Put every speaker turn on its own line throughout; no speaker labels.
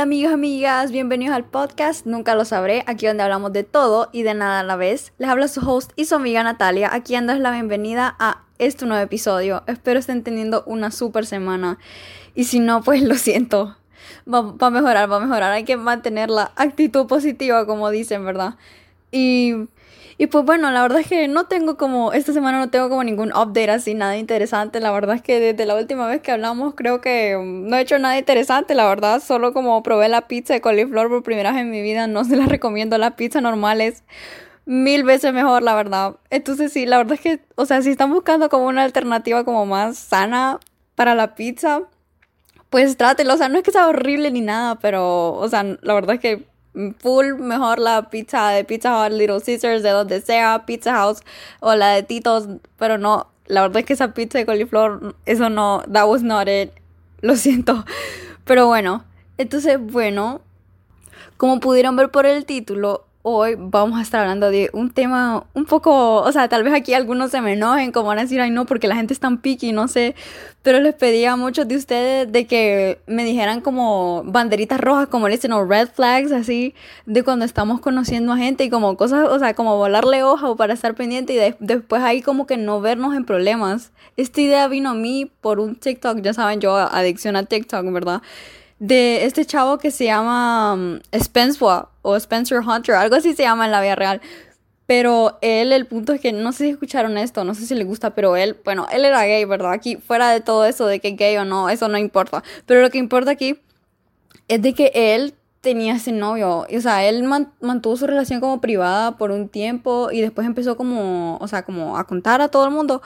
Hola amigos, amigas, bienvenidos al podcast Nunca lo sabré, aquí donde hablamos de todo y de nada a la vez. Les habla su host y su amiga Natalia, aquí dándoles la bienvenida a este nuevo episodio. Espero estén teniendo una super semana y si no, pues lo siento. Va, va a mejorar, va a mejorar. Hay que mantener la actitud positiva, como dicen, ¿verdad? Y y pues bueno, la verdad es que no tengo como, esta semana no tengo como ningún update así, nada interesante. La verdad es que desde la última vez que hablamos creo que no he hecho nada interesante, la verdad. Solo como probé la pizza de coliflor por primera vez en mi vida, no se la recomiendo. La pizza normal es mil veces mejor, la verdad. Entonces sí, la verdad es que, o sea, si están buscando como una alternativa como más sana para la pizza, pues trátelo. O sea, no es que sea horrible ni nada, pero, o sea, la verdad es que full mejor la pizza de Pizza Hut, Little Caesars, de donde sea, Pizza House o la de Titos, pero no, la verdad es que esa pizza de coliflor, eso no, that was not it, lo siento, pero bueno, entonces bueno, como pudieron ver por el título, hoy vamos a estar hablando de un tema un poco, o sea, tal vez aquí algunos se me enojen, como van a decir, ay no, porque la gente es tan picky, no sé, pero les pedí a muchos de ustedes de que me dijeran como banderitas rojas, como le dicen, o red flags, así, de cuando estamos conociendo a gente y como cosas, o sea, como volarle hoja o para estar pendiente y después ahí como que no vernos en problemas. Esta idea vino a mí por un TikTok, ya saben, yo adicción a TikTok, ¿verdad? De este chavo que se llama um, Spencer o Spencer Hunter, algo así se llama en la vida real. Pero él, el punto es que no sé si escucharon esto, no sé si le gusta, pero él, bueno, él era gay, ¿verdad? Aquí, fuera de todo eso de que gay o no, eso no importa. Pero lo que importa aquí es de que él tenía ese novio. O sea, él mantuvo su relación como privada por un tiempo y después empezó como, o sea, como a contar a todo el mundo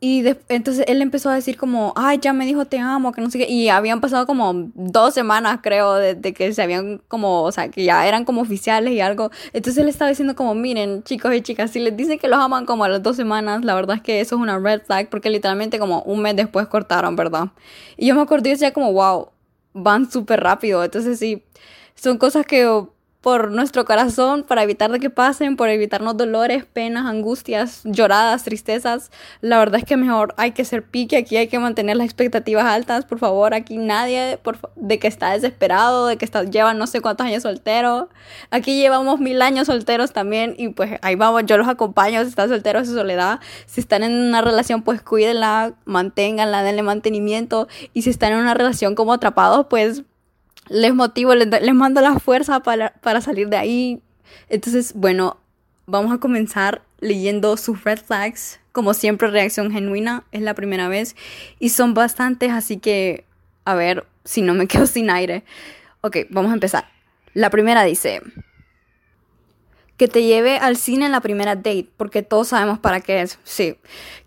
y entonces él empezó a decir como, ay, ya me dijo te amo, que no sé qué. Y habían pasado como dos semanas, creo, de, que se habían como, o sea, que ya eran como oficiales y algo. Entonces él estaba diciendo como, miren, chicos y chicas, si les dicen que los aman como a las dos semanas, la verdad es que eso es una red flag, porque literalmente como un mes después cortaron, ¿verdad? Y yo me acordé y decía como, wow, van súper rápido. Entonces sí, son cosas que por nuestro corazón, para evitar de que pasen, por evitarnos dolores, penas, angustias, lloradas, tristezas. La verdad es que mejor hay que ser pique, aquí hay que mantener las expectativas altas, por favor, aquí nadie de que está desesperado, de que está, lleva no sé cuántos años soltero. Aquí llevamos mil años solteros también y pues ahí vamos, yo los acompaño si están solteros en soledad. Si están en una relación, pues cuídenla, manténganla, denle mantenimiento y si están en una relación como atrapados, pues les motivo, les, mando la fuerza para, para salir de ahí. Entonces, bueno, vamos a comenzar leyendo sus red flags. Como siempre, reacción genuina, es la primera vez. Y son bastantes, así que a ver si no me quedo sin aire. Ok, vamos a empezar. La primera dice, que te lleve al cine en la primera date, porque todos sabemos para qué es, sí.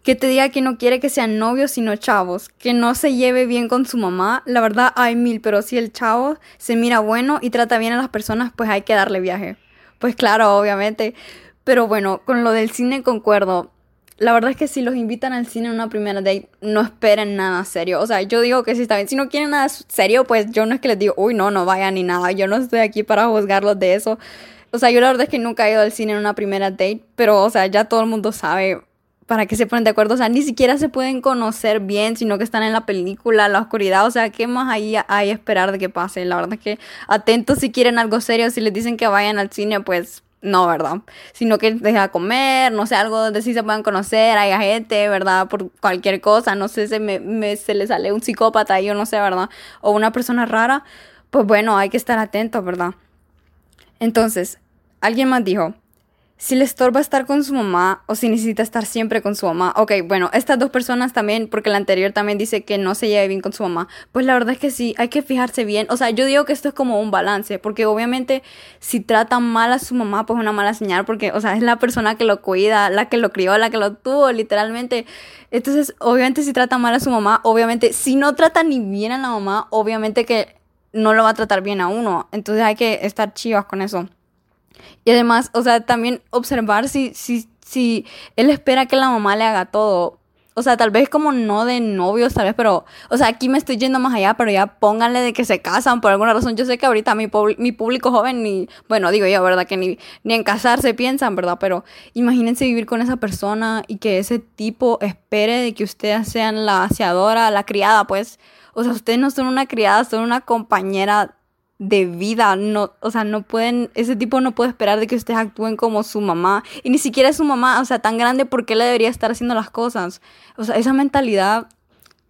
Que te diga que no quiere que sean novios sino chavos, que no se lleve bien con su mamá, la verdad hay mil, pero si el chavo se mira bueno y trata bien a las personas, pues hay que darle viaje. Pues claro, obviamente. Pero bueno, con lo del cine concuerdo. La verdad es que si los invitan al cine en una primera date, no esperen nada serio. O sea, yo digo que si está bien. Si no quieren nada serio, pues yo no es que les digo, uy, no, no vayan ni nada. Yo no estoy aquí para juzgarlos de eso. O sea, yo la verdad es que nunca he ido al cine en una primera date, pero, o sea, ya todo el mundo sabe para qué se ponen de acuerdo. O sea, ni siquiera se pueden conocer bien, sino que están en la película, la oscuridad. O sea, ¿qué más ahí hay esperar de que pase? La verdad es que atentos si quieren algo serio, si les dicen que vayan al cine, pues no, ¿verdad? Sino que deja comer, no sé, algo donde sí se puedan conocer, hay gente, ¿verdad? Por cualquier cosa, no sé, se, me, se le sale un psicópata, yo no sé, ¿verdad? O una persona rara, pues bueno, hay que estar atentos, ¿verdad? Entonces, alguien más dijo, si le estorba estar con su mamá o si necesita estar siempre con su mamá. Ok, bueno, estas dos personas también, porque la anterior también dice que no se lleve bien con su mamá. Pues la verdad es que sí, hay que fijarse bien. O sea, yo digo que esto es como un balance, porque obviamente si trata mal a su mamá, pues es una mala señal, porque, o sea, es la persona que lo cuida, la que lo crió, la que lo tuvo, literalmente. Entonces, obviamente si trata mal a su mamá, obviamente, si no trata ni bien a la mamá, obviamente que no lo va a tratar bien a uno. Entonces hay que estar chivas con eso. Y además, o sea, también observar si, si, si él espera que la mamá le haga todo. O sea, tal vez como no de novios, tal vez, pero, o sea, aquí me estoy yendo más allá, pero ya pónganle de que se casan por alguna razón. Yo sé que ahorita mi, público joven, ni, bueno, digo yo, ¿verdad? Que ni, ni en casarse piensan, ¿verdad? Pero imagínense vivir con esa persona y que ese tipo espere de que ustedes sean la aseadora, la criada, pues. O sea, ustedes no son una criada, son una compañera de vida, no, o sea, no pueden, ese tipo no puede esperar de que ustedes actúen como su mamá, y ni siquiera es su mamá, o sea, tan grande, ¿por qué le debería estar haciendo las cosas? O sea, esa mentalidad,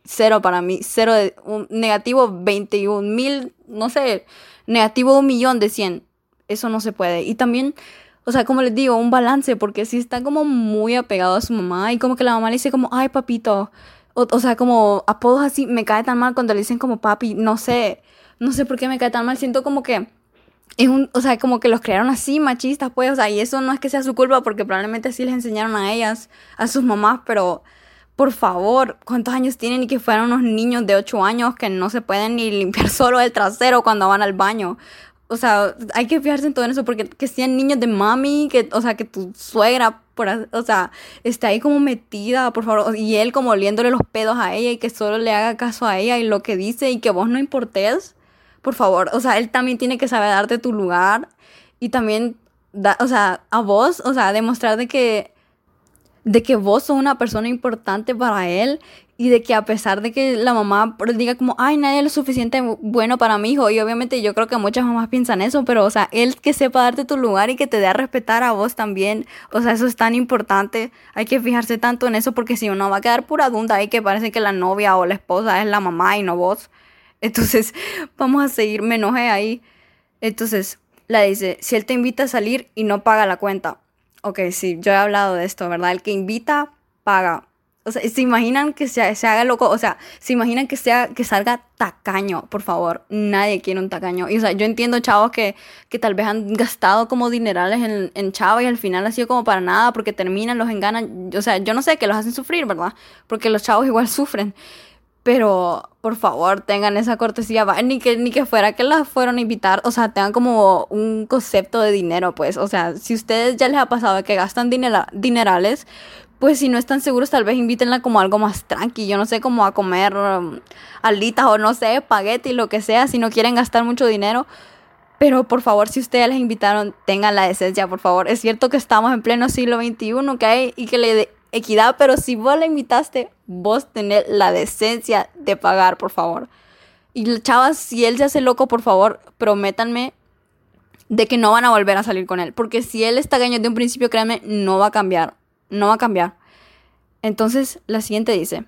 cero para mí, cero de, un, negativo 21 mil, no sé, negativo un millón de 100, eso no se puede, y también... O sea, como les digo, un balance, porque si está como muy apegado a su mamá y como que la mamá le dice como, ay papito, o, o sea, como apodos así, me cae tan mal cuando le dicen como papi, no sé, no sé por qué me cae tan mal, siento como que es un, o sea, como que los crearon así, machistas, pues, o sea, y eso no es que sea su culpa, porque probablemente así les enseñaron a ellas, a sus mamás, pero por favor, ¿cuántos años tienen y que fueran unos niños de 8 años que no se pueden ni limpiar solo el trasero cuando van al baño? O sea, hay que fijarse en todo eso porque que sean niños de mami, que, o sea, que tu suegra, por, o sea, esté ahí como metida, por favor, y él como oliéndole los pedos a ella y que solo le haga caso a ella y lo que dice y que vos no importes por favor, o sea, él también tiene que saber darte tu lugar y también, da, o sea, a vos, o sea, demostrar de que, de que vos sos una persona importante para él y de que a pesar de que la mamá diga como, ay, nadie es lo suficiente bueno para mi hijo, y obviamente yo creo que muchas mamás piensan eso, pero, o sea, él que sepa darte tu lugar y que te dé a respetar a vos también, o sea, eso es tan importante, hay que fijarse tanto en eso porque si uno va a quedar pura dunda y que parece que la novia o la esposa es la mamá y no vos. Entonces, vamos a seguir, me enojé ahí. Entonces, la dice, si él te invita a salir y no paga la cuenta. Ok, sí, yo he hablado de esto, ¿verdad? El que invita, paga. O sea, se imaginan que se, se, haga loco, o sea, se imaginan que sea, que salga tacaño, por favor. Nadie quiere un tacaño. Y o sea, yo entiendo chavos que, que tal vez han gastado como dinerales en, en chavos y al final ha sido como para nada porque terminan, los enganan. O sea, yo no sé, que los hacen sufrir, ¿verdad? Porque los chavos igual sufren. Pero, por favor, tengan esa cortesía. Ni que, ni que fuera que las fueron a invitar. O sea, tengan como un concepto de dinero, pues. O sea, si ustedes ya les ha pasado que gastan dinerales, pues si no están seguros, tal vez invítenla como algo más tranqui. Yo no sé, como a comer um, alitas o no sé, espagueti, lo que sea, si no quieren gastar mucho dinero. Pero por favor, si ustedes les invitaron, tengan la decencia, por favor. Es cierto que estamos en pleno siglo XXI, hay Y que le equidad, pero si vos la invitaste, vos tenés la decencia de pagar, por favor. Y chavas, si él se hace loco, por favor, prométanme de que no van a volver a salir con él. Porque si él está gaño de un principio, créanme, no va a cambiar. No va a cambiar. Entonces, la siguiente dice,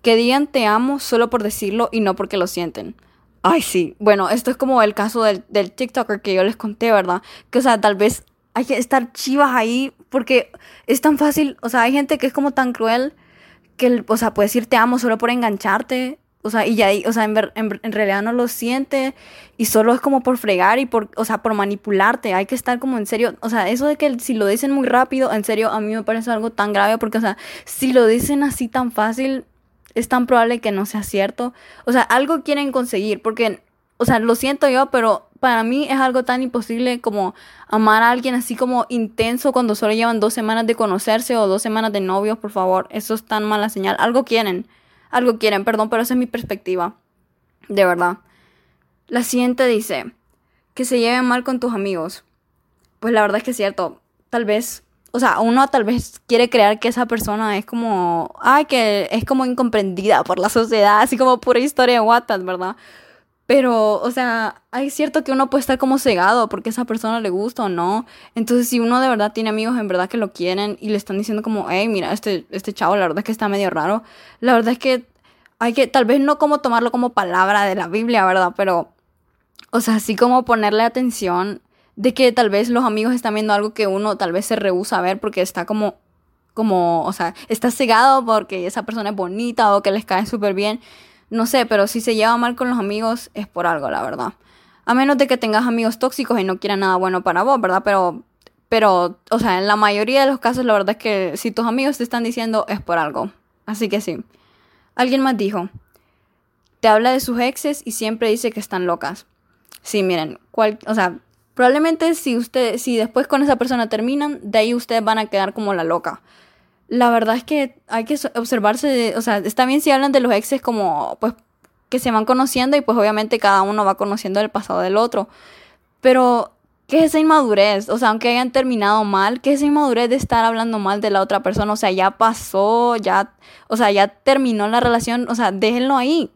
que digan te amo solo por decirlo y no porque lo sienten. Ay, sí. Bueno, esto es como el caso del, del TikToker que yo les conté, ¿verdad? Que, o sea, tal vez hay que estar chivas ahí porque es tan fácil, o sea, hay gente que es como tan cruel que, o sea, puede decir te amo solo por engancharte, o sea, y ya, o sea, en, en, realidad no lo siente y solo es como por fregar y por, o sea, por manipularte, hay que estar como en serio, o sea, eso de que si lo dicen muy rápido, en serio, a mí me parece algo tan grave porque, o sea, si lo dicen así tan fácil, es tan probable que no sea cierto, o sea, algo quieren conseguir porque, o sea, lo siento yo, pero para mí es algo tan imposible como amar a alguien así como intenso cuando solo llevan dos semanas de conocerse o dos semanas de novios, por favor. Eso es tan mala señal. Algo quieren, algo quieren, perdón, pero esa es mi perspectiva. De verdad. La siguiente dice, que se lleven mal con tus amigos. Pues la verdad es que es cierto. Tal vez, o sea, uno tal vez quiere creer que esa persona es como, ay, que es como incomprendida por la sociedad, así como pura historia de Wattpad, ¿verdad? Pero, o sea, hay cierto que uno puede estar como cegado porque esa persona le gusta o no. Entonces, si uno de verdad tiene amigos en verdad que lo quieren y le están diciendo como, hey, mira, este, este chavo, la verdad es que está medio raro. La verdad es que hay que, tal vez no como tomarlo como palabra de la Biblia, ¿verdad? Pero, o sea, así como ponerle atención de que tal vez los amigos están viendo algo que uno tal vez se rehúsa a ver porque está como, como, o sea, está cegado porque esa persona es bonita o que les cae súper bien. No sé, pero si se lleva mal con los amigos es por algo, la verdad. A menos de que tengas amigos tóxicos y no quieran nada bueno para vos, ¿verdad? Pero, pero, o sea, en la mayoría de los casos la verdad es que si tus amigos te están diciendo es por algo. Así que sí. Alguien más dijo, te habla de sus exes y siempre dice que están locas. Sí, miren, o sea, probablemente si usted, si después con esa persona terminan, de ahí ustedes van a quedar como la loca la verdad es que hay que observarse, o sea, está bien si hablan de los exes como, pues, que se van conociendo y pues obviamente cada uno va conociendo el pasado del otro. Pero, ¿qué es esa inmadurez? O sea, aunque hayan terminado mal, ¿qué es esa inmadurez de estar hablando mal de la otra persona? O sea, ya pasó, ya, o sea, ya terminó la relación, o sea, déjenlo ahí.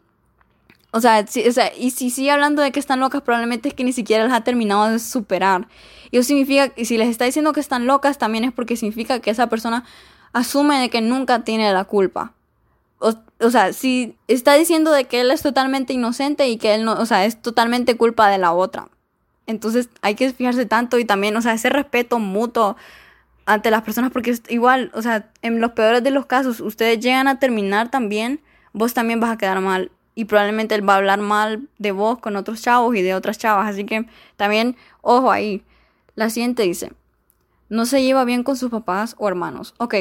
O sea, o sea, y si sigue hablando de que están locas, probablemente es que ni siquiera las ha terminado de superar. Y eso significa, y si les está diciendo que están locas, también es porque significa que esa persona asume de que nunca tiene la culpa. O, o, sea, si está diciendo de que él es totalmente inocente y que él no, o sea, es totalmente culpa de la otra. Entonces hay que fijarse tanto y también, o sea, ese respeto mutuo ante las personas, porque igual, o sea, en los peores de los casos, ustedes llegan a terminar también, vos también vas a quedar mal y probablemente él va a hablar mal de vos con otros chavos y de otras chavas. Así que también, ojo ahí. La siguiente dice, no se lleva bien con sus papás o hermanos. Ok,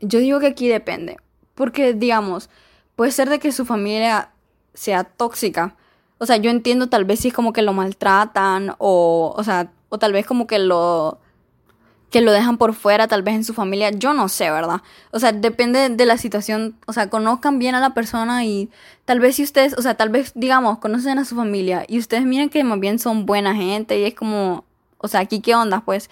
yo digo que aquí depende. Porque, digamos, puede ser de que su familia sea tóxica. O sea, yo entiendo tal vez si es como que lo maltratan o, o sea, o tal vez como que lo que lo dejan por fuera, tal vez en su familia, yo no sé, ¿verdad? O sea, depende de la situación, o sea, conozcan bien a la persona y tal vez si ustedes, o sea, tal vez, digamos, conocen a su familia y ustedes miren que más bien son buena gente y es como, o sea, aquí qué onda, pues.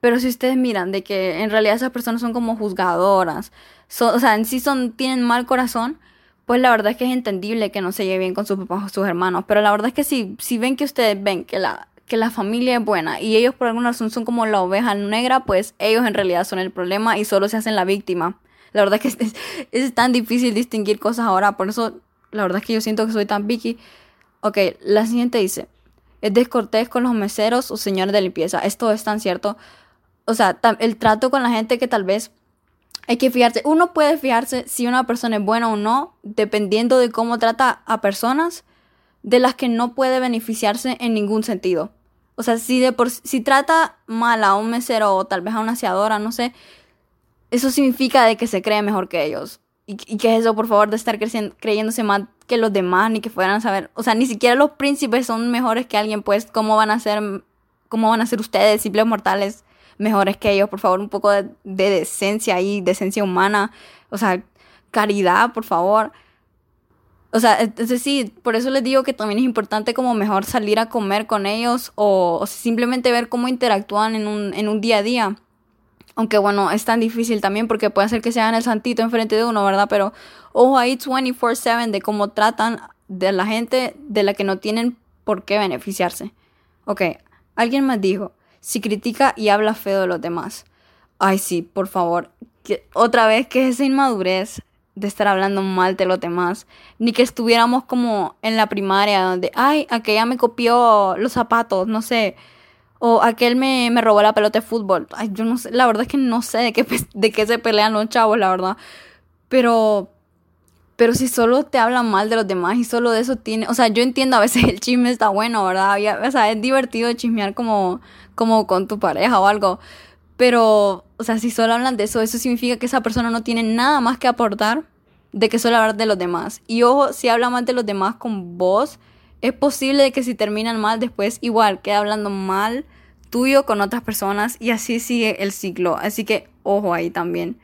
Pero si ustedes miran de que en realidad esas personas son como juzgadoras, o sea, en sí son, tienen mal corazón, pues la verdad es que es entendible que no se lleve bien con sus papás o sus hermanos. Pero la verdad es que si, si ven que ustedes ven que la que la familia es buena y ellos por alguna razón son como la oveja negra, pues ellos en realidad son el problema y solo se hacen la víctima. La verdad es que es, tan difícil distinguir cosas ahora, por eso la verdad es que yo siento que soy tan picky. Ok, la siguiente dice, es descortés con los meseros o señores de limpieza. Esto es tan cierto. O sea, el trato con la gente que tal vez hay que fijarse. Uno puede fijarse si una persona es buena o no, dependiendo de cómo trata a personas de las que no puede beneficiarse en ningún sentido. O sea, si, de por, si trata mal a un mesero o tal vez a una aseadora, no sé, eso significa de que se cree mejor que ellos. Y, y que es eso, por favor, de estar creyéndose más que los demás, ni que fueran a saber. O sea, ni siquiera los príncipes son mejores que alguien, pues, ¿cómo van a ser, cómo van a ser ustedes, simples mortales, mejores que ellos? Por favor, un poco de, de decencia ahí, decencia humana. O sea, caridad, por favor. O sea, entonces sí, por eso les digo que también es importante como mejor salir a comer con ellos o, simplemente ver cómo interactúan en un, en un día a día. Aunque bueno, es tan difícil también porque puede hacer que se hagan el santito enfrente de uno, ¿verdad? Pero ojo ahí 24/7 de cómo tratan de la gente de la que no tienen por qué beneficiarse. Ok, alguien más dijo, si critica y habla feo de los demás. Ay, sí, por favor. Que, otra vez, que es esa inmadurez de estar hablando mal de los demás, ni que estuviéramos como en la primaria donde, ay, aquella me copió los zapatos, no sé, o aquel me, me robó la pelota de fútbol. Ay, yo no sé, la verdad es que no sé de qué, de qué se pelean los chavos, la verdad. Pero, pero si solo te hablan mal de los demás y solo de eso tiene, o sea, yo entiendo a veces el chisme está bueno, ¿verdad? O sea, es divertido chismear como, como con tu pareja o algo, pero, o sea, si solo hablan de eso, eso significa que esa persona no tiene nada más que aportar de que solo hablar de los demás. Y ojo, si habla mal de los demás con vos, es posible que si terminan mal después igual queda hablando mal tuyo con otras personas y así sigue el ciclo. Así que ojo ahí también.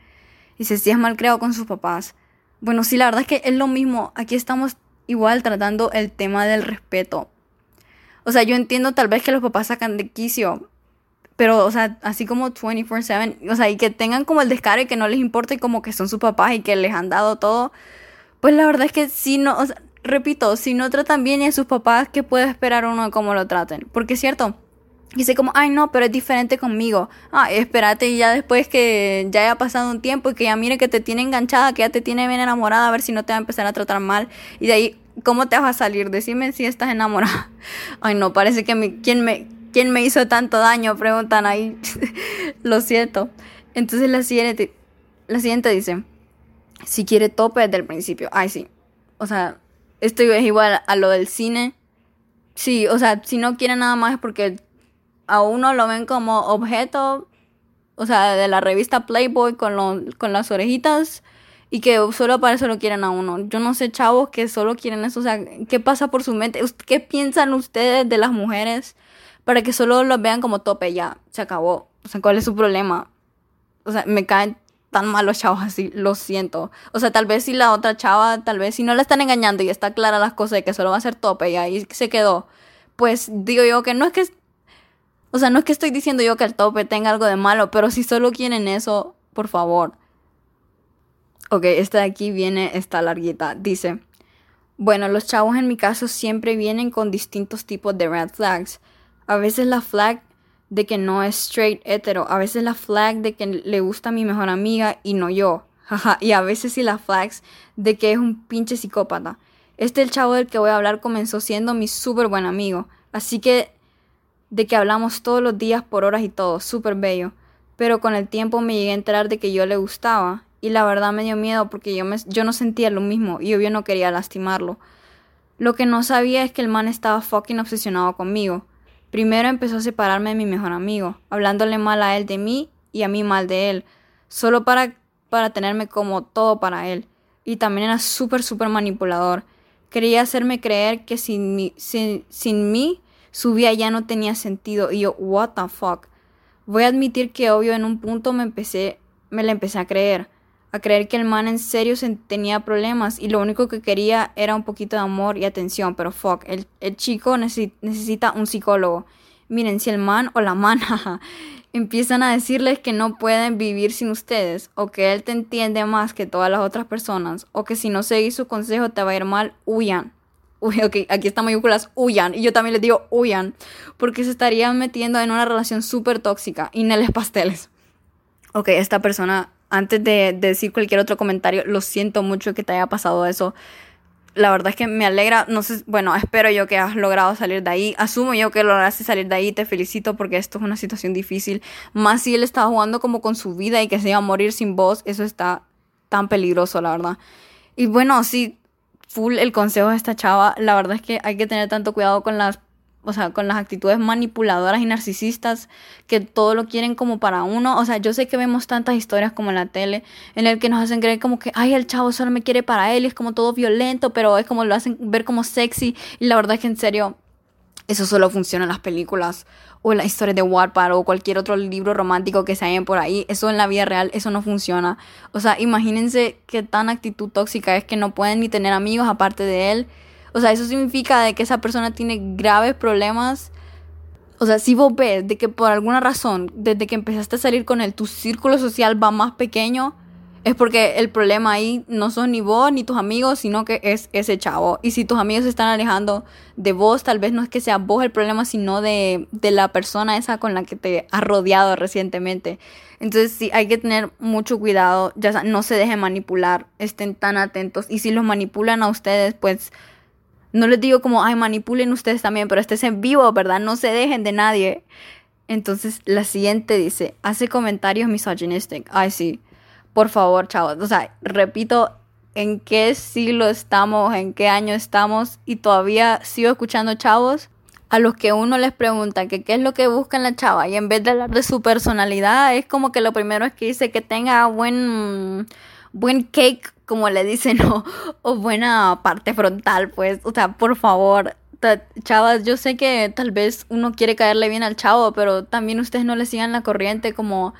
Y si es mal creado con sus papás. Bueno, sí, la verdad es que es lo mismo. Aquí estamos igual tratando el tema del respeto. O sea, yo entiendo tal vez que los papás sacan de quicio pero, o sea, así como 24/7, o sea, y que tengan como el descaro y que no les importe como que son sus papás y que les han dado todo, pues la verdad es que si no, o sea, repito, si no tratan bien a sus papás, ¿qué puede esperar uno de cómo lo traten? Porque es cierto, dice como, ay no, pero es diferente conmigo. Ah, espérate y ya después que ya haya pasado un tiempo y que ya mire que te tiene enganchada, que ya te tiene bien enamorada, a ver si no te va a empezar a tratar mal. Y de ahí, ¿cómo te vas a salir? Decime si estás enamorada. Ay no, parece que mi, quien me ¿Quién me hizo tanto daño? Preguntan ahí. Lo siento. Entonces la siguiente, la siguiente dice, si quiere tope desde el principio. Ay, sí. O sea, esto es igual a lo del cine. Sí, o sea, si no quiere nada más es porque a uno lo ven como objeto, o sea, de la revista Playboy con, con las orejitas y que solo para eso lo quieren a uno. Yo no sé, chavos, que solo quieren eso. O sea, ¿qué pasa por su mente? ¿Qué piensan ustedes de las mujeres? para que solo los vean como tope, ya, se acabó. O sea, ¿cuál es su problema? O sea, me caen tan mal los chavos así, lo siento. O sea, tal vez si la otra chava, tal vez si no la están engañando y está clara las cosas de que solo va a ser tope y ahí se quedó, pues digo yo que no es que... O sea, no es que estoy diciendo yo que el tope tenga algo de malo, pero si solo quieren eso, por favor. Ok, esta de aquí viene esta larguita. Dice, Bueno, los chavos en mi caso siempre vienen con distintos tipos de red flags. A veces la flag de que no es straight hetero, a veces la flag de que le gusta a mi mejor amiga y no yo. y a veces sí la flags de que es un pinche psicópata. Este el chavo del que voy a hablar comenzó siendo mi súper buen amigo. Así que de que hablamos todos los días por horas y todo, súper bello. Pero con el tiempo me llegué a enterar de que yo le gustaba y la verdad me dio miedo porque yo, me, yo no sentía lo mismo y obvio no quería lastimarlo. Lo que no sabía es que el man estaba fucking obsesionado conmigo. Primero empezó a separarme de mi mejor amigo, hablándole mal a él de mí y a mí mal de él, solo para, para tenerme como todo para él. Y también era súper, súper manipulador. Quería hacerme creer que sin, mí, sin, sin mí su vida ya no tenía sentido y yo, what the fuck. Voy a admitir que obvio en un punto me empecé, me la empecé a creer, a creer que el man en serio tenía problemas y lo único que quería era un poquito de amor y atención, pero fuck, el, el chico necesita un psicólogo. Miren, si el man o la mana empiezan a decirles que no pueden vivir sin ustedes, o que él te entiende más que todas las otras personas, o que si no seguís su consejo te va a ir mal, huyan. Uy, ok, aquí está mayúsculas, huyan. Y yo también les digo huyan, porque se estarían metiendo en una relación súper tóxica y no les pasteles. Ok, esta persona antes de, decir cualquier otro comentario, lo siento mucho que te haya pasado eso. La verdad es que me alegra, no sé, bueno, espero yo que has logrado salir de ahí. Asumo yo que lograste salir de ahí, te felicito porque esto es una situación difícil. Más si él estaba jugando como con su vida y que se iba a morir sin voz, eso está tan peligroso, la verdad. Y bueno, sí, full el consejo de esta chava, la verdad es que hay que tener tanto cuidado con las o sea, con las actitudes manipuladoras y narcisistas que todo lo quieren como para uno. O sea, yo sé que vemos tantas historias como en la tele en el que nos hacen creer como que, ay, el chavo solo me quiere para él y es como todo violento, pero es como lo hacen ver como sexy. Y la verdad es que en serio, eso solo funciona en las películas o en las historias de Wattpad o cualquier otro libro romántico que se hayan por ahí. Eso en la vida real, eso no funciona. O sea, imagínense qué tan actitud tóxica es que no pueden ni tener amigos aparte de él o sea, eso significa de que esa persona tiene graves problemas. O sea, si vos ves de que por alguna razón, desde que empezaste a salir con él, tu círculo social va más pequeño, es porque el problema ahí no son ni vos ni tus amigos, sino que es ese chavo. Y si tus amigos se están alejando de vos, tal vez no es que sea vos el problema, sino de, de la persona esa con la que te has rodeado recientemente. Entonces sí, hay que tener mucho cuidado, ya no se dejen manipular, estén tan atentos. Y si los manipulan a ustedes, pues no les digo como, ay, manipulen ustedes también, pero estés en vivo, ¿verdad? No se dejen de nadie. Entonces, la siguiente dice, hace comentarios misogynistic. Ay, sí. Por favor, chavos. O sea, repito, en qué siglo estamos, en qué año estamos, y todavía sigo escuchando chavos a los que uno les pregunta que qué es lo que busca en la chava, y en vez de hablar de su personalidad, es como que lo primero es que dice que tenga buen, buen cake como le dicen, o, buena parte frontal, pues, o sea, por favor, chavas, yo sé que tal vez uno quiere caerle bien al chavo, pero también ustedes no le sigan la corriente, como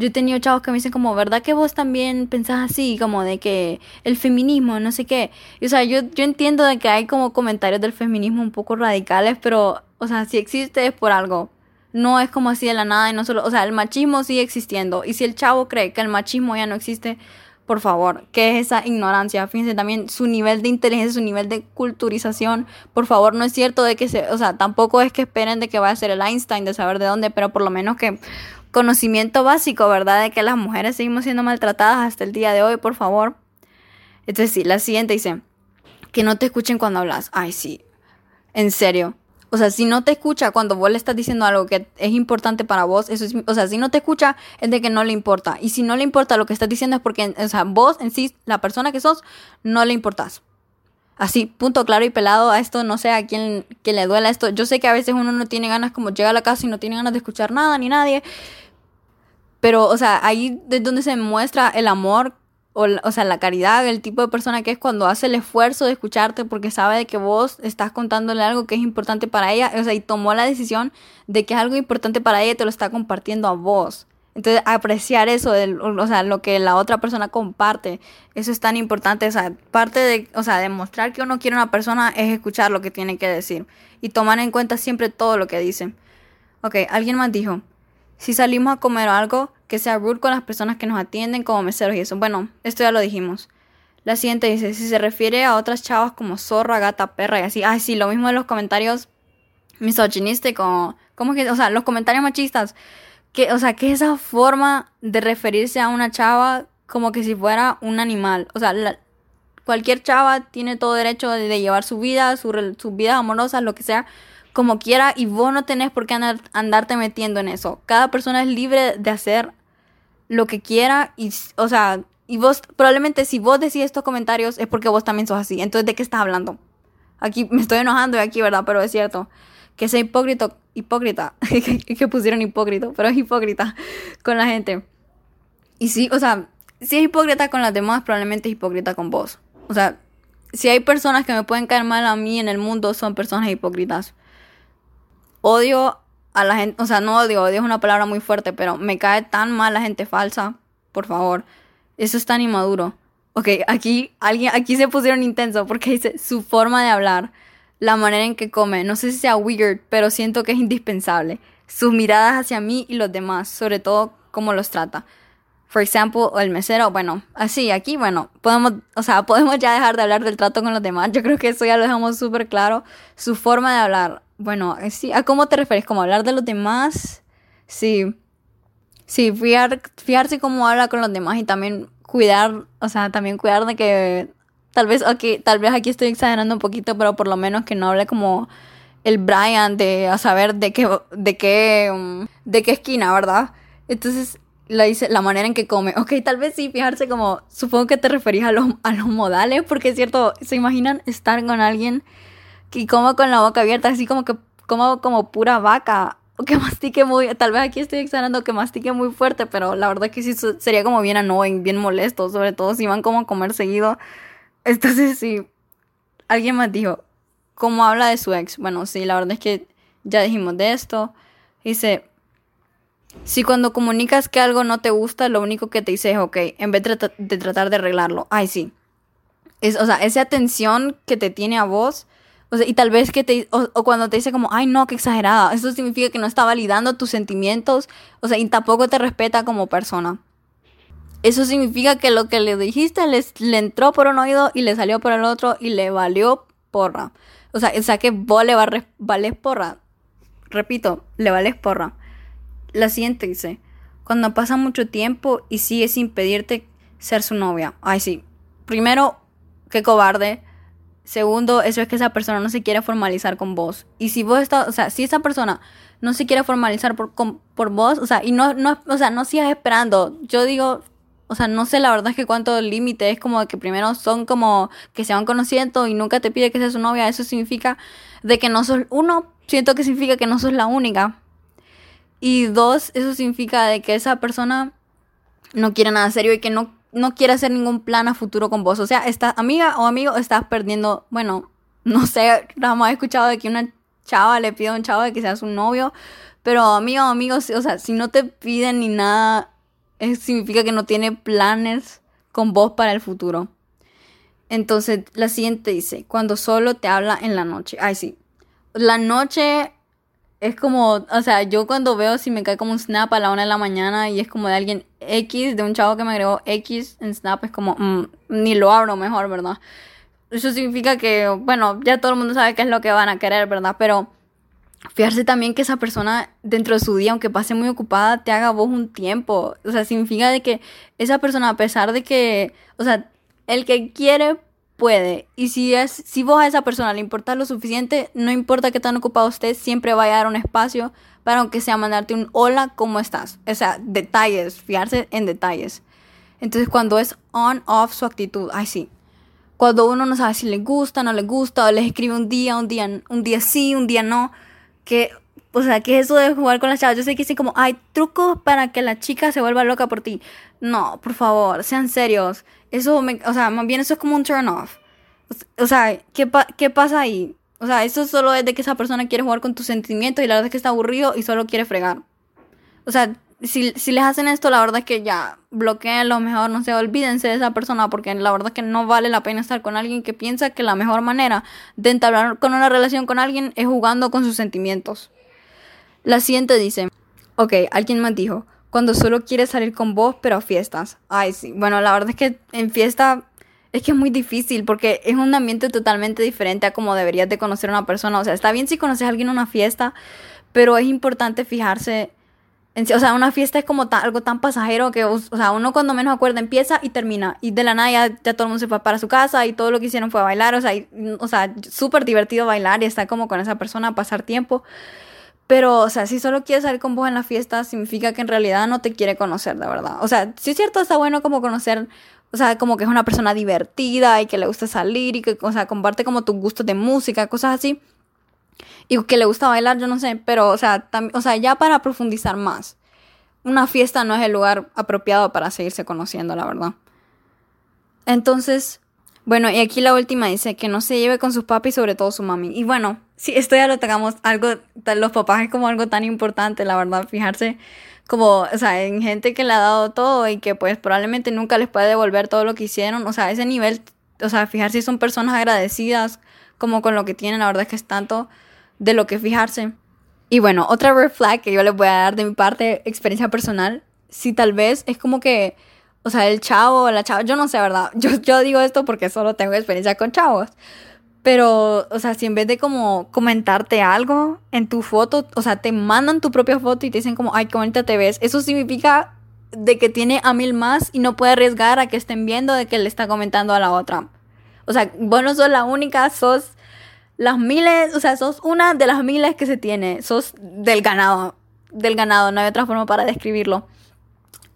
yo he tenido chavos que me dicen como, ¿verdad que vos también pensás así? Como de que el feminismo, no sé qué. o sea, yo, yo entiendo de que hay como comentarios del feminismo un poco radicales, pero, o sea, si existe es por algo. No es como así de la nada y no solo, o sea, el machismo sigue existiendo. Y si el chavo cree que el machismo ya no existe, por favor, ¿qué es esa ignorancia? Fíjense también su nivel de inteligencia, su nivel de culturización. Por favor, no es cierto de que se, o sea, tampoco es que esperen de que vaya a ser el Einstein de saber de dónde, pero por lo menos que conocimiento básico, ¿verdad? De que las mujeres seguimos siendo maltratadas hasta el día de hoy, por favor. Entonces sí, la siguiente dice, que no te escuchen cuando hablas. Ay, sí, en serio. O sea, si no te escucha cuando vos le estás diciendo algo que es importante para vos, eso es, o sea, si no te escucha es de que no le importa. Y si no le importa lo que estás diciendo es porque, o sea, vos en sí, la persona que sos, no le importás. Así, punto claro y pelado a esto, no sé a quién que le duela esto. Yo sé que a veces uno no tiene ganas, como llega a la casa y no tiene ganas de escuchar nada ni nadie. Pero, o sea, ahí es donde se muestra el amor o, o, sea, la caridad, el tipo de persona que es cuando hace el esfuerzo de escucharte porque sabe de que vos estás contándole algo que es importante para ella, o sea, y tomó la decisión de que es algo importante para ella y te lo está compartiendo a vos. Entonces, apreciar eso, o sea, lo que la otra persona comparte, eso es tan importante, o sea, parte de, o sea, demostrar que uno quiere a una persona es escuchar lo que tiene que decir y tomar en cuenta siempre todo lo que dice. Ok, alguien más dijo, si salimos a comer algo, que sea rude con las personas que nos atienden como meseros y eso. Bueno, esto ya lo dijimos. La siguiente dice, si se refiere a otras chavas como zorra, gata, perra y así. Ay, sí, lo mismo de los comentarios misoginísticos. ¿Cómo que? O sea, los comentarios machistas. Que, o sea, que esa forma de referirse a una chava como que si fuera un animal. O sea, cualquier chava tiene todo derecho de, llevar su vida, su, su vida amorosa, lo que sea, como quiera. Y vos no tenés por qué andar, andarte metiendo en eso. Cada persona es libre de hacer lo que quiera. Y, o sea, y vos, probablemente si vos decís estos comentarios es porque vos también sos así. Entonces, ¿de qué estás hablando? Aquí me estoy enojando aquí, ¿verdad? Pero es cierto. Que sea hipócrita, hipócrita, que pusieron hipócrita, pero es hipócrita con la gente. Y sí, o sea, si es hipócrita con las demás, probablemente es hipócrita con vos. O sea, si hay personas que me pueden caer mal a mí en el mundo, son personas hipócritas. Odio a la gente, o sea, no odio, odio es una palabra muy fuerte, pero me cae tan mal la gente falsa, por favor. Eso es tan inmaduro. Ok, aquí alguien, aquí se pusieron intenso porque dice su forma de hablar, la manera en que come, no sé si sea weird, pero siento que es indispensable. Sus miradas hacia mí y los demás, sobre todo cómo los trata. Por ejemplo, el mesero, bueno, así, aquí, bueno, podemos, o sea, podemos ya dejar de hablar del trato con los demás. Yo creo que eso ya lo dejamos súper claro. Su forma de hablar, bueno, sí, ¿a cómo te refieres? ¿Como hablar de los demás? Sí. Sí, fiar, fiarse cómo habla con los demás y también cuidar, o sea, también cuidar de que tal vez aquí, tal vez aquí estoy exagerando un poquito, pero por lo menos que no hable como el Brian de a saber de qué de qué um, de qué esquina, ¿verdad? Entonces la dice la manera en que come. Ok, tal vez sí fijarse como supongo que te referís a los a los modales, porque es cierto, se imaginan estar con alguien que coma con la boca abierta, así como que coma como pura vaca que mastique muy, tal vez aquí estoy exagerando que mastique muy fuerte, pero la verdad que sí sería como bien annoying, bien molesto, sobre todo si van como a comer seguido. Entonces sí, alguien más dijo, ¿cómo habla de su ex? Bueno, sí, la verdad es que ya dijimos de esto. Dice, si cuando comunicas que algo no te gusta, lo único que te dice es ok, en vez de, tratar de arreglarlo. Ay, sí. Es, o sea, esa atención que te tiene a vos o sea, y tal vez que te, o, cuando te dice como, ay no, qué exagerada, eso significa que no está validando tus sentimientos, o sea, y tampoco te respeta como persona. Eso significa que lo que le dijiste le entró por un oído y le salió por el otro y le valió porra. O sea, o sea que vos le vales porra. Repito, le vales porra. La siguiente dice, cuando pasa mucho tiempo y sigue sin pedirte ser su novia. Ay, sí. Primero, qué cobarde. Segundo, eso es que esa persona no se quiere formalizar con vos. Y si vos estás, o sea, si esa persona no se quiere formalizar por, por vos, o sea, y no, no, o sea, no sigas esperando. Yo digo, o sea, no sé la verdad es que cuánto límite es como que primero son como que se van conociendo y nunca te pide que seas su novia. Eso significa de que no sos, uno, siento que significa que no sos la única. Y dos, eso significa de que esa persona no quiere nada serio y que no no quiere hacer ningún plan a futuro con vos. O sea, esta amiga o amigo estás perdiendo, bueno, no sé, más he escuchado de que una chava le pide a un chavo de que sea su novio, pero amigo o amigo, o sea, si no te piden ni nada, significa que no tiene planes con vos para el futuro. Entonces, la siguiente dice, cuando solo te habla en la noche. Ay, sí. La noche es como, o sea, yo cuando veo si me cae como un snap a la una de la mañana y es como de alguien X, de un chavo que me agregó X en snap, es como, mm, ni lo abro mejor, ¿verdad? Eso significa que, bueno, ya todo el mundo sabe qué es lo que van a querer, ¿verdad? Pero fijarse también que esa persona dentro de su día, aunque pase muy ocupada, te haga vos un tiempo. O sea, significa de que esa persona, a pesar de que, o sea, el que quiere puede. Y si, es, si vos a esa persona le importa lo suficiente, no importa qué tan ocupado estés, siempre va a dar un espacio para aunque sea mandarte un hola, ¿cómo estás? O sea, detalles, fiarse en detalles. Entonces cuando es on, off su actitud, ay sí. Cuando uno no sabe si le gusta, no le gusta, o les escribe un día, un día, un día sí, un día no, que, o sea, ¿qué es eso de jugar con las chavas? Yo sé que dicen como, hay trucos para que la chica se vuelva loca por ti. No, por favor, sean serios. Eso, me, o sea, más bien eso es como un turn off. O sea, ¿qué, ¿qué pasa ahí? O sea, eso solo es de que esa persona quiere jugar con tus sentimientos y la verdad es que está aburrido y solo quiere fregar. O sea, si, si les hacen esto, la verdad es que ya lo mejor no se olvídense de esa persona porque la verdad es que no vale la pena estar con alguien que piensa que la mejor manera de entablar con una relación con alguien es jugando con sus sentimientos. La siguiente dice, ok, alguien más dijo, cuando solo quiere salir con vos, pero a fiestas. Ay, sí. Bueno, la verdad es que en fiesta es que es muy difícil porque es un ambiente totalmente diferente a como deberías de conocer a una persona. O sea, está bien si conoces a alguien en una fiesta, pero es importante fijarse o sea, una fiesta es como algo tan pasajero que, o sea, uno cuando menos acuerda empieza y termina. Y de la nada ya, todo el mundo se fue para su casa y todo lo que hicieron fue bailar. O sea, o sea, súper divertido bailar y estar como con esa persona, pasar tiempo. Pero, o sea, si solo quieres salir con vos en la fiesta, significa que en realidad no te quiere conocer, de verdad. O sea, sí es cierto, está bueno como conocer o sea, como que es una persona divertida y que le gusta salir y que, o sea, comparte como tus gustos de música, cosas así. Y que le gusta bailar, yo no sé, pero, o sea, o sea, ya para profundizar más, una fiesta no es el lugar apropiado para seguirse conociendo, la verdad. Entonces, bueno, y aquí la última dice que no se lleve con sus papis, sobre todo su mami. Y bueno, sí, esto ya lo tocamos, algo, los papás es como algo tan importante, la verdad, fijarse como, o sea, en gente que le ha dado todo y que pues probablemente nunca les puede devolver todo lo que hicieron, o sea, ese nivel, o sea, fijarse si son personas agradecidas como con lo que tienen, la verdad es que es tanto de lo que fijarse. Y bueno, otra red flag que yo les voy a dar de mi parte, experiencia personal, si tal vez es como que, o sea, el chavo o la chava, yo no sé, ¿verdad? Yo, yo digo esto porque solo tengo experiencia con chavos. Pero, o sea, si en vez de como comentarte algo en tu foto, o sea, te mandan tu propia foto y te dicen como, ay, qué bonita te ves, eso significa de que tiene a mil más y no puede arriesgar a que estén viendo de que le está comentando a la otra. O sea, vos no sos la única, sos las miles, o sea, sos una de las miles que se tiene, sos del ganado, del ganado, no hay otra forma para describirlo.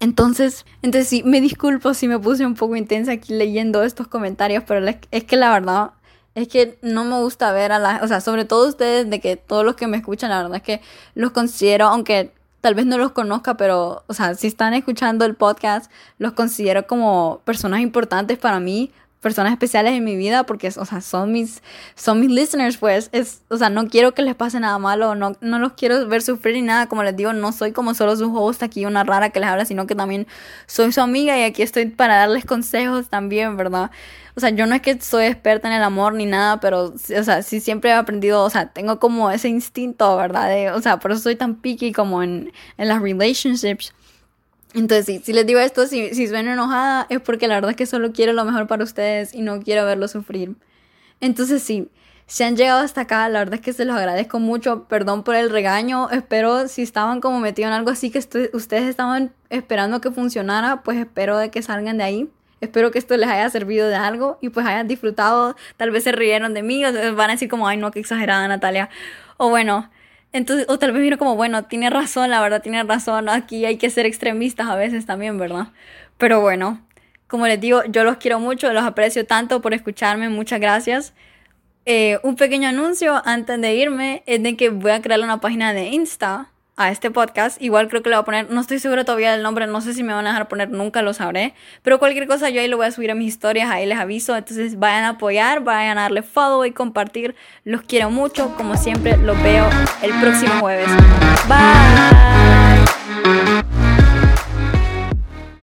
Entonces, entonces sí, me disculpo si me puse un poco intensa aquí leyendo estos comentarios, pero es que la verdad es que no me gusta ver a la, o sea, sobre todo ustedes, de que todos los que me escuchan, la verdad es que los considero, aunque tal vez no los conozca, pero, o sea, si están escuchando el podcast, los considero como personas importantes para mí, personas especiales en mi vida porque, o sea, son mis, son mis listeners, pues, es, o sea, no quiero que les pase nada malo, no, no los quiero ver sufrir ni nada, como les digo, no soy como solo su host aquí, una rara que les habla, sino que también soy su amiga y aquí estoy para darles consejos también, ¿verdad? O sea, yo no es que soy experta en el amor ni nada, pero, o sea, sí siempre he aprendido, o sea, tengo como ese instinto, ¿verdad? o sea, por eso soy tan picky como en, en las relationships entonces, sí, si les digo esto, si, si sueno enojada, es porque la verdad es que solo quiero lo mejor para ustedes y no quiero verlos sufrir. Entonces, sí, si han llegado hasta acá, la verdad es que se los agradezco mucho. Perdón por el regaño. Espero si estaban como metidos en algo así que ustedes estaban esperando que funcionara, pues espero de que salgan de ahí. Espero que esto les haya servido de algo y pues hayan disfrutado. Tal vez se rieron de mí o van a decir como, ay no, qué exagerada Natalia. O bueno, entonces, o tal vez miro como, bueno, tiene razón, la verdad tiene razón, aquí hay que ser extremistas a veces también, ¿verdad? Pero bueno, como les digo, yo los quiero mucho, los aprecio tanto por escucharme, muchas gracias. Eh, un pequeño anuncio antes de irme es de que voy a crear una página de Insta a este podcast. Igual creo que le voy a poner, no estoy segura todavía del nombre, no sé si me van a dejar poner, nunca lo sabré. Pero cualquier cosa yo ahí lo voy a subir a mis historias, ahí les aviso. Entonces vayan a apoyar, vayan a darle follow y compartir. Los quiero mucho, como siempre, los veo el próximo jueves. Bye.